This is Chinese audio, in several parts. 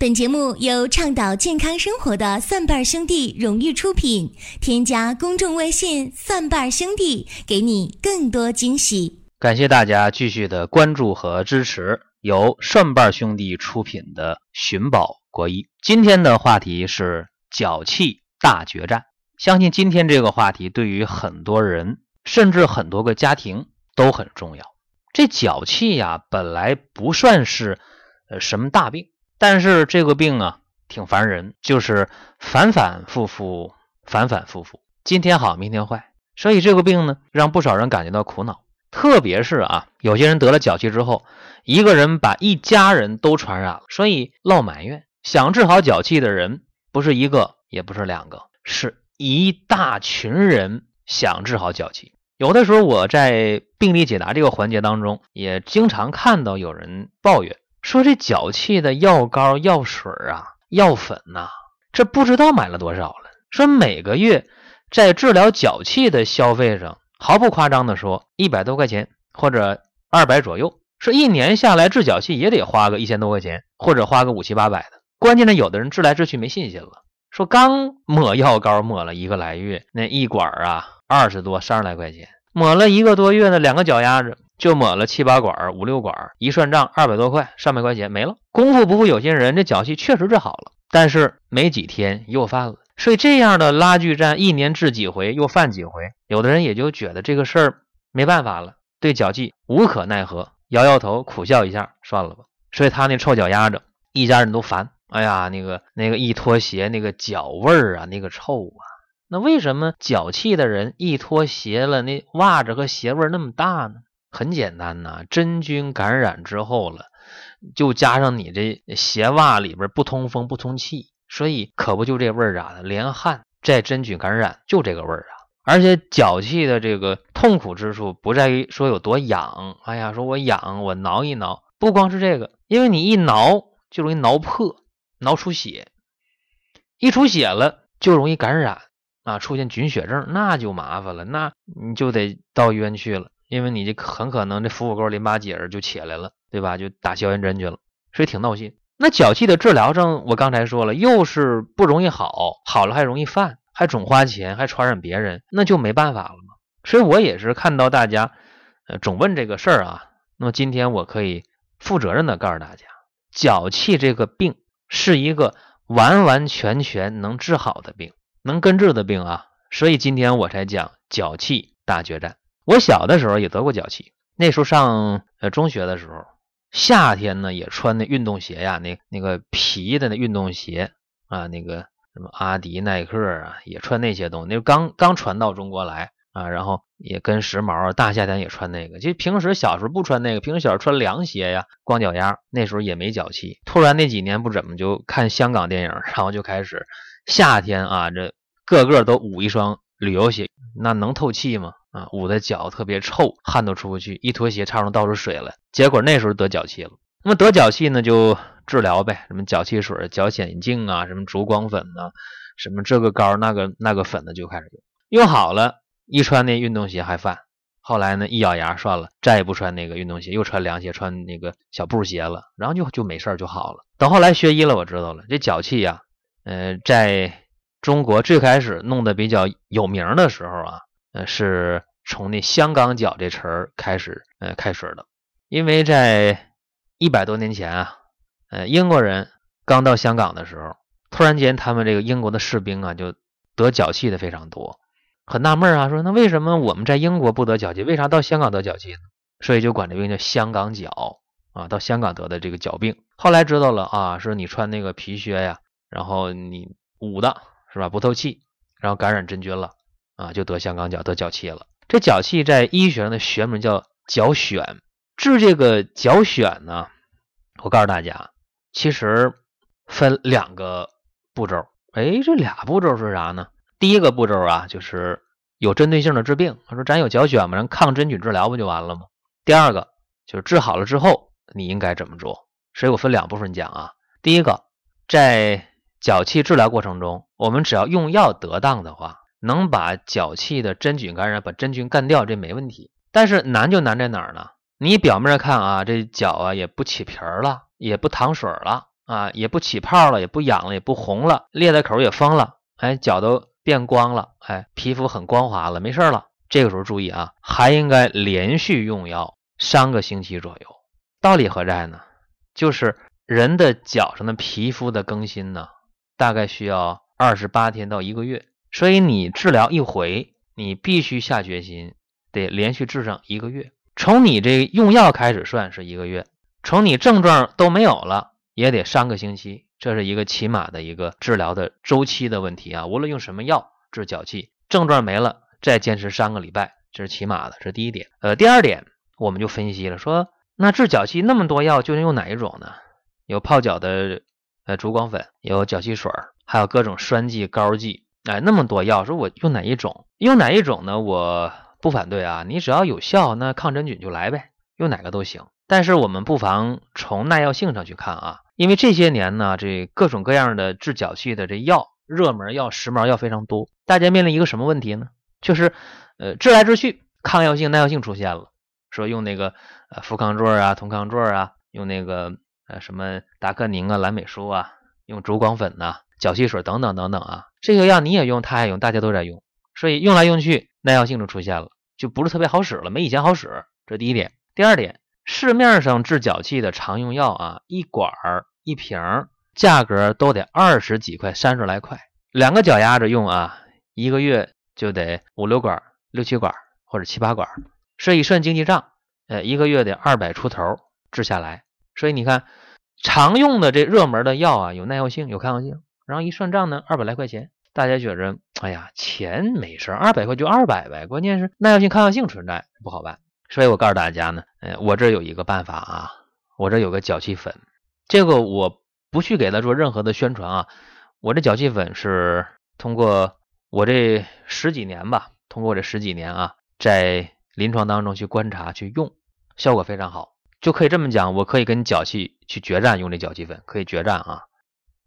本节目由倡导健康生活的蒜瓣兄弟荣誉出品。添加公众微信“蒜瓣兄弟”，给你更多惊喜。感谢大家继续的关注和支持，由蒜瓣兄弟出品的《寻宝国医》。今天的话题是脚气大决战。相信今天这个话题对于很多人，甚至很多个家庭都很重要。这脚气呀，本来不算是呃什么大病。但是这个病啊，挺烦人，就是反反复复，反反复复，今天好，明天坏，所以这个病呢，让不少人感觉到苦恼。特别是啊，有些人得了脚气之后，一个人把一家人都传染了，所以落埋怨。想治好脚气的人，不是一个，也不是两个，是一大群人想治好脚气。有的时候我在病例解答这个环节当中，也经常看到有人抱怨。说这脚气的药膏、药水啊、药粉呐，这不知道买了多少了。说每个月在治疗脚气的消费上，毫不夸张的说，一百多块钱或者二百左右。说一年下来治脚气也得花个一千多块钱，或者花个五七八百的。关键呢，有的人治来治去没信心了，说刚抹药膏抹了一个来月，那一管啊二十多、三十来块钱，抹了一个多月呢，两个脚丫子。就抹了七八管、五六管，一算账二百多块，上百块钱没了。功夫不负有心人，这脚气确实治好了，但是没几天又犯了。所以这样的拉锯战，一年治几回又犯几回，有的人也就觉得这个事儿没办法了，对脚气无可奈何，摇摇头，苦笑一下，算了吧。所以他那臭脚丫子，一家人都烦。哎呀，那个那个一脱鞋，那个脚味儿啊，那个臭啊。那为什么脚气的人一脱鞋了，那袜子和鞋味那么大呢？很简单呐，真菌感染之后了，就加上你这鞋袜里边不通风不通气，所以可不就这味儿啊？连汗再真菌感染就这个味儿啊！而且脚气的这个痛苦之处不在于说有多痒，哎呀，说我痒，我挠一挠，不光是这个，因为你一挠就容易挠破，挠出血，一出血了就容易感染啊，出现菌血症，那就麻烦了，那你就得到医院去了。因为你这很可能这腹股沟淋巴结就起来了，对吧？就打消炎针去了，所以挺闹心。那脚气的治疗上，我刚才说了，又是不容易好，好了还容易犯，还总花钱，还传染别人，那就没办法了嘛。所以我也是看到大家呃总问这个事儿啊，那么今天我可以负责任的告诉大家，脚气这个病是一个完完全全能治好的病，能根治的病啊。所以今天我才讲脚气大决战。我小的时候也得过脚气，那时候上呃中学的时候，夏天呢也穿那运动鞋呀，那那个皮的那运动鞋啊，那个什么阿迪、耐克啊，也穿那些东西。那刚刚传到中国来啊，然后也跟时髦，大夏天也穿那个。其实平时小时候不穿那个，平时小时候穿凉鞋呀，光脚丫，那时候也没脚气。突然那几年不怎么就看香港电影，然后就开始夏天啊，这个个都捂一双旅游鞋，那能透气吗？啊，捂的脚特别臭，汗都出不去，一脱鞋差上倒出水来，结果那时候得脚气了。那么得脚气呢，就治疗呗，什么脚气水、脚显镜啊，什么烛光粉呐，什么这个膏那个那个粉的就开始用，用好了，一穿那运动鞋还犯。后来呢，一咬牙算了，再也不穿那个运动鞋，又穿凉鞋，穿那个小布鞋了，然后就就没事就好了。等后来学医了，我知道了，这脚气呀，呃，在中国最开始弄得比较有名的时候啊。呃，是从那香港脚这词儿开始，呃，开始的。因为在一百多年前啊，呃，英国人刚到香港的时候，突然间他们这个英国的士兵啊，就得脚气的非常多，很纳闷啊，说那为什么我们在英国不得脚气，为啥到香港得脚气呢？所以就管这病叫香港脚啊，到香港得的这个脚病。后来知道了啊，说你穿那个皮靴呀，然后你捂的是吧，不透气，然后感染真菌了。啊，就得香港脚，得脚气了。这脚气在医学上的学名叫脚癣。治这个脚癣呢，我告诉大家，其实分两个步骤。哎，这俩步骤是啥呢？第一个步骤啊，就是有针对性的治病。他说咱有脚癣嘛，咱抗真菌治疗不就完了吗？第二个就是治好了之后你应该怎么做？所以我分两部分讲啊。第一个，在脚气治疗过程中，我们只要用药得当的话。能把脚气的真菌感染，把真菌干掉，这没问题。但是难就难在哪儿呢？你表面看啊，这脚啊也不起皮儿了，也不淌水了啊，也不起泡了，也不痒了，也不红了，裂的口也封了，哎，脚都变光了，哎，皮肤很光滑了，没事了。这个时候注意啊，还应该连续用药三个星期左右。道理何在呢？就是人的脚上的皮肤的更新呢，大概需要二十八天到一个月。所以你治疗一回，你必须下决心，得连续治上一个月。从你这用药开始算是一个月，从你症状都没有了，也得三个星期。这是一个起码的一个治疗的周期的问题啊。无论用什么药治脚气，症状没了，再坚持三个礼拜，这是起码的。这是第一点。呃，第二点，我们就分析了，说那治脚气那么多药，究竟用哪一种呢？有泡脚的呃烛光粉，有脚气水，还有各种栓剂、膏剂。哎，那么多药，说我用哪一种？用哪一种呢？我不反对啊，你只要有效，那抗真菌就来呗，用哪个都行。但是我们不妨从耐药性上去看啊，因为这些年呢，这各种各样的治脚气的这药，热门药、时髦药非常多。大家面临一个什么问题呢？就是呃，治来治去，抗药性、耐药性出现了，说用那个呃氟康唑啊、酮康唑啊，用那个呃什么达克宁啊、蓝美舒啊，用烛光粉呐。脚气水等等等等啊，这个药你也用，他也用，大家都在用，所以用来用去耐药性就出现了，就不是特别好使了，没以前好使。这第一点。第二点，市面上治脚气的常用药啊，一管儿一瓶，价格都得二十几块，三十来块。两个脚丫子用啊，一个月就得五六管、六七管或者七八管。所以算经济账，呃，一个月得二百出头治下来。所以你看，常用的这热门的药啊，有耐药性，有抗药性。然后一算账呢，二百来块钱，大家觉着，哎呀，钱没事，二百块就二百呗。关键是耐药性、抗药性存在，不好办。所以我告诉大家呢，呃，我这有一个办法啊，我这有个脚气粉，这个我不去给他做任何的宣传啊。我这脚气粉是通过我这十几年吧，通过这十几年啊，在临床当中去观察去用，效果非常好，就可以这么讲，我可以跟脚气去决战，用这脚气粉可以决战啊，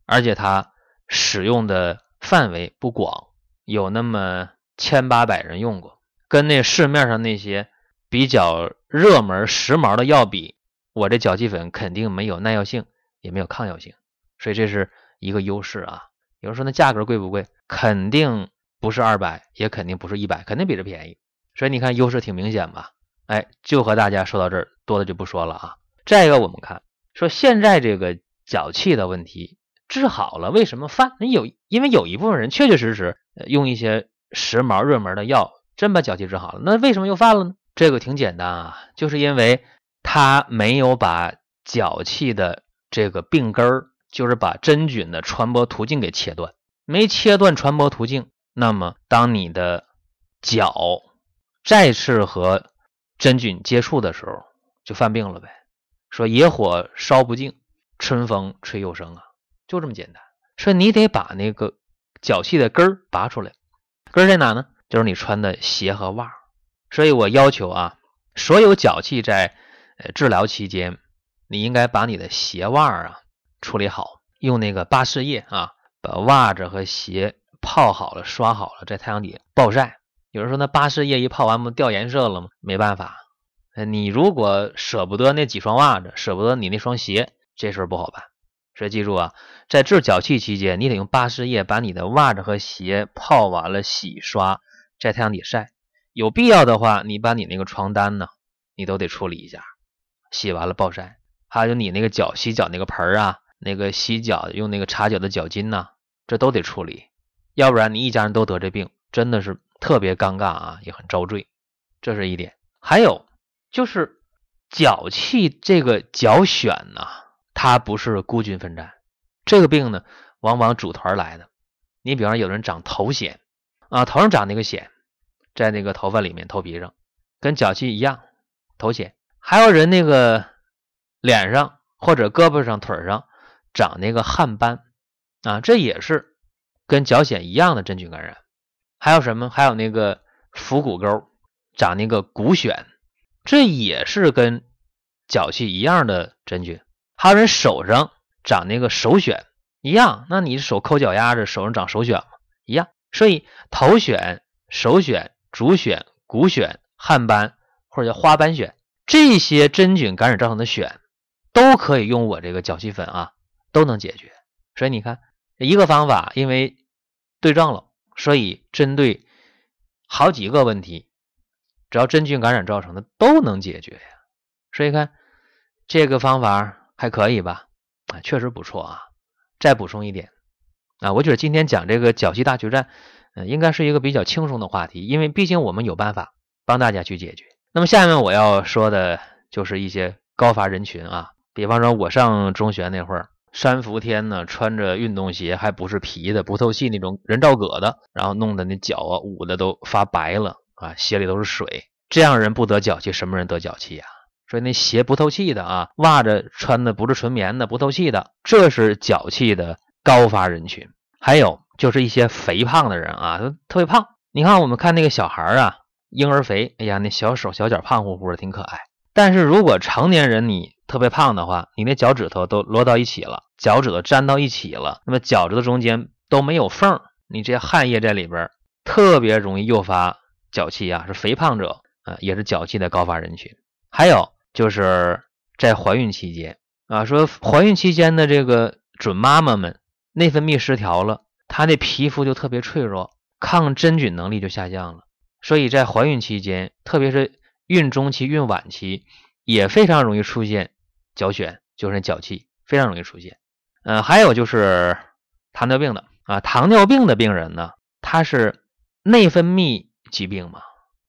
而且它。使用的范围不广，有那么千八百人用过，跟那市面上那些比较热门时髦的药比，我这脚气粉肯定没有耐药性，也没有抗药性，所以这是一个优势啊。有人说那价格贵不贵？肯定不是二百，也肯定不是一百，肯定比这便宜。所以你看优势挺明显吧？哎，就和大家说到这儿，多的就不说了啊。再一个，我们看说现在这个脚气的问题。治好了，为什么犯？那有，因为有一部分人确确实实用一些时髦热门的药，真把脚气治好了。那为什么又犯了呢？这个挺简单啊，就是因为他没有把脚气的这个病根儿，就是把真菌的传播途径给切断，没切断传播途径，那么当你的脚再次和真菌接触的时候，就犯病了呗。说野火烧不尽，春风吹又生啊。就这么简单，说你得把那个脚气的根儿拔出来，根儿在哪呢？就是你穿的鞋和袜。所以我要求啊，所有脚气在呃治疗期间，你应该把你的鞋袜啊处理好，用那个巴氏液啊，把袜子和鞋泡好了、刷好了，在太阳底下暴晒。有人说那巴氏液一泡完不掉颜色了吗？没办法，你如果舍不得那几双袜子，舍不得你那双鞋，这事儿不好办。所以记住啊，在治脚气期间，你得用巴氏液把你的袜子和鞋泡完了，洗刷，在太阳底晒。有必要的话，你把你那个床单呢，你都得处理一下，洗完了暴晒。还有你那个脚洗脚那个盆啊，那个洗脚用那个擦脚的脚巾呐，这都得处理，要不然你一家人都得这病，真的是特别尴尬啊，也很遭罪。这是一点。还有就是脚气这个脚癣呐。它不是孤军奋战，这个病呢，往往组团来的。你比方有人长头癣啊，头上长那个癣，在那个头发里面、头皮上，跟脚气一样，头癣。还有人那个脸上或者胳膊上、腿上长那个汗斑啊，这也是跟脚癣一样的真菌感染。还有什么？还有那个腹股沟长那个骨癣，这也是跟脚气一样的真菌。还有人手上长那个手癣一样，那你手抠脚丫子，手上长手癣吗？一样。所以头癣、手癣、足癣、骨癣、汗斑或者叫花斑癣，这些真菌感染造成的癣，都可以用我这个脚气粉啊都能解决。所以你看，一个方法因为对症了，所以针对好几个问题，只要真菌感染造成的都能解决呀。所以看这个方法还可以吧？啊，确实不错啊。再补充一点啊，我觉得今天讲这个脚气大决战，嗯，应该是一个比较轻松的话题，因为毕竟我们有办法帮大家去解决。那么下面我要说的就是一些高发人群啊，比方说我上中学那会儿。三伏天呢，穿着运动鞋，还不是皮的，不透气那种人造革的，然后弄得那脚啊捂的都发白了啊，鞋里都是水。这样人不得脚气，什么人得脚气呀？所以那鞋不透气的啊，袜子穿的不是纯棉的，不透气的，这是脚气的高发人群。还有就是一些肥胖的人啊，都特别胖。你看我们看那个小孩啊，婴儿肥，哎呀，那小手小脚胖乎乎的，挺可爱。但是如果成年人你特别胖的话，你那脚趾头都摞到一起了，脚趾头粘到一起了，那么脚趾头中间都没有缝，你这些汗液在里边，特别容易诱发脚气啊，是肥胖者啊，也是脚气的高发人群。还有就是在怀孕期间啊，说怀孕期间的这个准妈妈们内分泌失调了，她的皮肤就特别脆弱，抗真菌能力就下降了，所以在怀孕期间，特别是孕中期、孕晚期，也非常容易出现。脚癣就是脚气，非常容易出现。嗯，还有就是糖尿病的啊，糖尿病的病人呢，他是内分泌疾病嘛，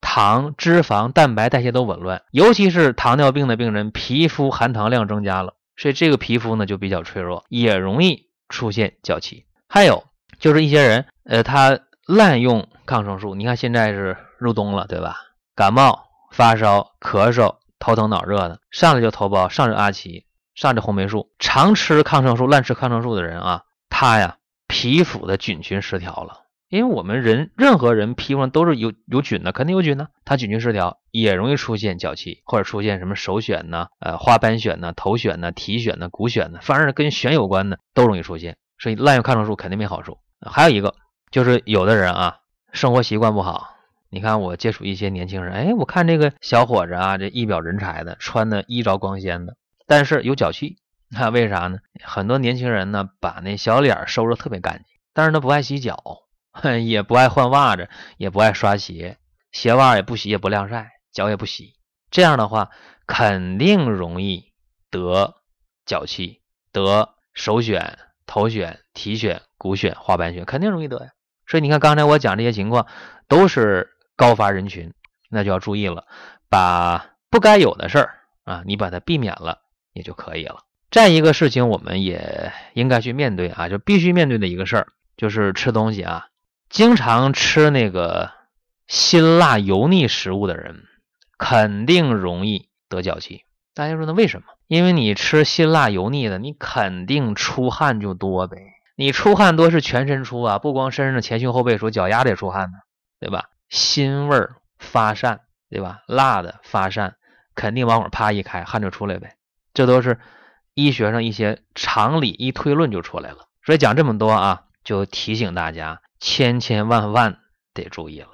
糖、脂肪、蛋白代谢都紊乱，尤其是糖尿病的病人，皮肤含糖量增加了，所以这个皮肤呢就比较脆弱，也容易出现脚气。还有就是一些人，呃，他滥用抗生素，你看现在是入冬了，对吧？感冒、发烧、咳嗽。头疼脑热的，上来就头孢，上着阿奇，上着红霉素，常吃抗生素、滥吃抗生素的人啊，他呀皮肤的菌群失调了。因为我们人任何人皮肤上都是有有菌的，肯定有菌呢。他菌群失调也容易出现脚气，或者出现什么手癣呢、呃花斑癣呢、头癣呢、体癣呢、骨癣呢，凡是跟癣有关的都容易出现。所以滥用抗生素肯定没好处。还有一个就是有的人啊，生活习惯不好。你看，我接触一些年轻人，哎，我看这个小伙子啊，这一表人才的，穿的衣着光鲜的，但是有脚气，那 为啥呢？很多年轻人呢，把那小脸收拾特别干净，但是他不爱洗脚，哼 也不爱换袜子，也不爱刷鞋，鞋袜也不洗，也不晾晒，脚也不洗，这样的话，肯定容易得脚气，得手癣、头癣、体癣、骨癣、花斑癣，肯定容易得呀。所以你看，刚才我讲这些情况都是。高发人群，那就要注意了，把不该有的事儿啊，你把它避免了也就可以了。再一个事情，我们也应该去面对啊，就必须面对的一个事儿，就是吃东西啊，经常吃那个辛辣油腻食物的人，肯定容易得脚气。大家说那为什么？因为你吃辛辣油腻的，你肯定出汗就多呗。你出汗多是全身出啊，不光身上的前胸后背出，脚丫子也出汗呢，对吧？腥味儿发散，对吧？辣的发散，肯定往往啪一开，汗就出来呗。这都是医学上一些常理，一推论就出来了。所以讲这么多啊，就提醒大家，千千万万得注意了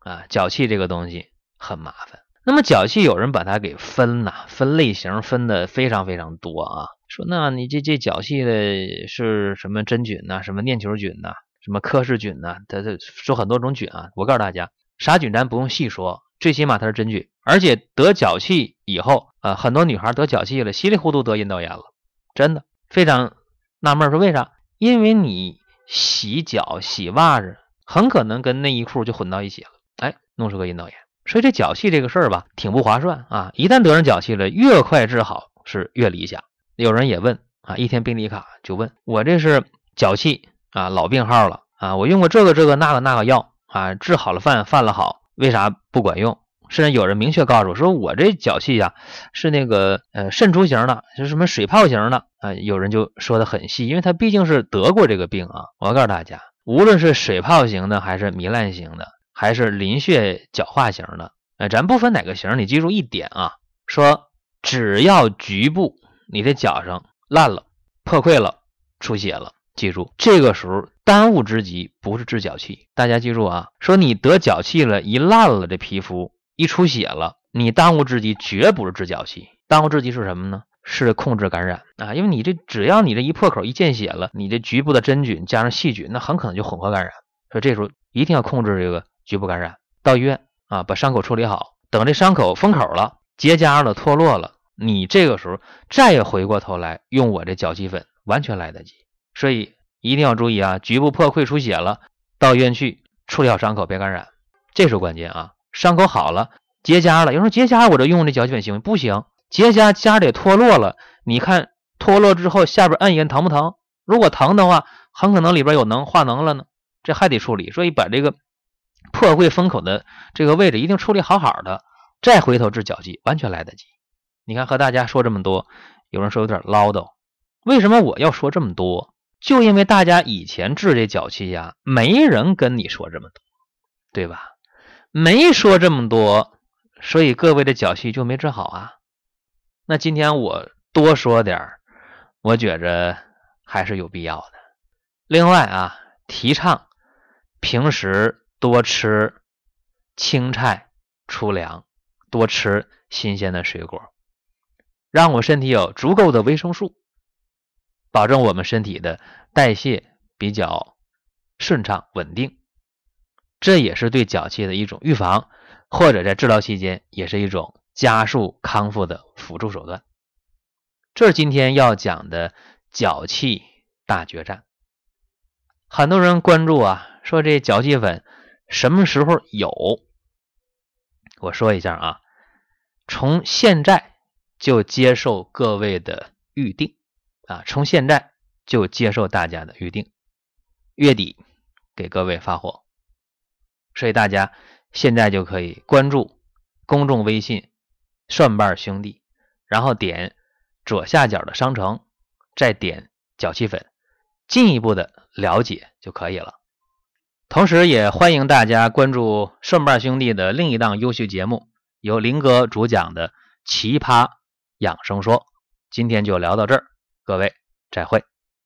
啊！脚气这个东西很麻烦。那么脚气有人把它给分呐，分类型分的非常非常多啊。说那你这这脚气的是什么真菌呐？什么念球菌呐？什么克氏菌呢？它它说很多种菌啊，我告诉大家，啥菌咱不用细说，最起码它是真菌。而且得脚气以后啊，很多女孩得脚气了，稀里糊涂得阴道炎了，真的非常纳闷，说为啥？因为你洗脚、洗袜子，很可能跟内衣裤就混到一起了，哎，弄出个阴道炎。所以这脚气这个事儿吧，挺不划算啊。一旦得上脚气了，越快治好是越理想。有人也问啊，一天病历卡就问我这是脚气。啊，老病号了啊！我用过这个、这个、那个、那个药啊，治好了犯犯了好，为啥不管用？甚至有人明确告诉我说，我这脚气呀是那个呃渗出型的，是什么水泡型的啊？有人就说的很细，因为他毕竟是得过这个病啊。我要告诉大家，无论是水泡型的，还是糜烂型的，还是淋血角化型的，哎，咱不分哪个型，你记住一点啊，说只要局部你的脚上烂了、破溃了、出血了。记住，这个时候当务之急不是治脚气，大家记住啊！说你得脚气了，一烂了，这皮肤一出血了，你当务之急绝不是治脚气，当务之急是什么呢？是控制感染啊，因为你这只要你这一破口一见血了，你这局部的真菌加上细菌，那很可能就混合感染。所以这时候一定要控制这个局部感染，到医院啊把伤口处理好，等这伤口封口了、结痂了、脱落了，你这个时候再回过头来用我这脚气粉，完全来得及。所以一定要注意啊，局部破溃出血了，到医院去处理好伤口，别感染，这是关键啊。伤口好了，结痂了，有人说结痂我这用这脚气粉行不行？结痂痂得脱落了，你看脱落之后下边按一按疼不疼？如果疼的话，很可能里边有脓化脓了呢，这还得处理。所以把这个破溃封口的这个位置一定处理好好的，再回头治脚气完全来得及。你看和大家说这么多，有人说有点唠叨，为什么我要说这么多？就因为大家以前治这脚气呀，没人跟你说这么多，对吧？没说这么多，所以各位的脚气就没治好啊。那今天我多说点儿，我觉着还是有必要的。另外啊，提倡平时多吃青菜、粗粮，多吃新鲜的水果，让我身体有足够的维生素，保证我们身体的代谢比较顺畅稳定。这也是对脚气的一种预防，或者在治疗期间也是一种。加速康复的辅助手段，这是今天要讲的脚气大决战。很多人关注啊，说这脚气粉什么时候有？我说一下啊，从现在就接受各位的预定啊，从现在就接受大家的预定，月底给各位发货。所以大家现在就可以关注公众微信。蒜瓣兄弟，然后点左下角的商城，再点脚气粉，进一步的了解就可以了。同时，也欢迎大家关注蒜瓣兄弟的另一档优秀节目，由林哥主讲的《奇葩养生说》。今天就聊到这儿，各位再会。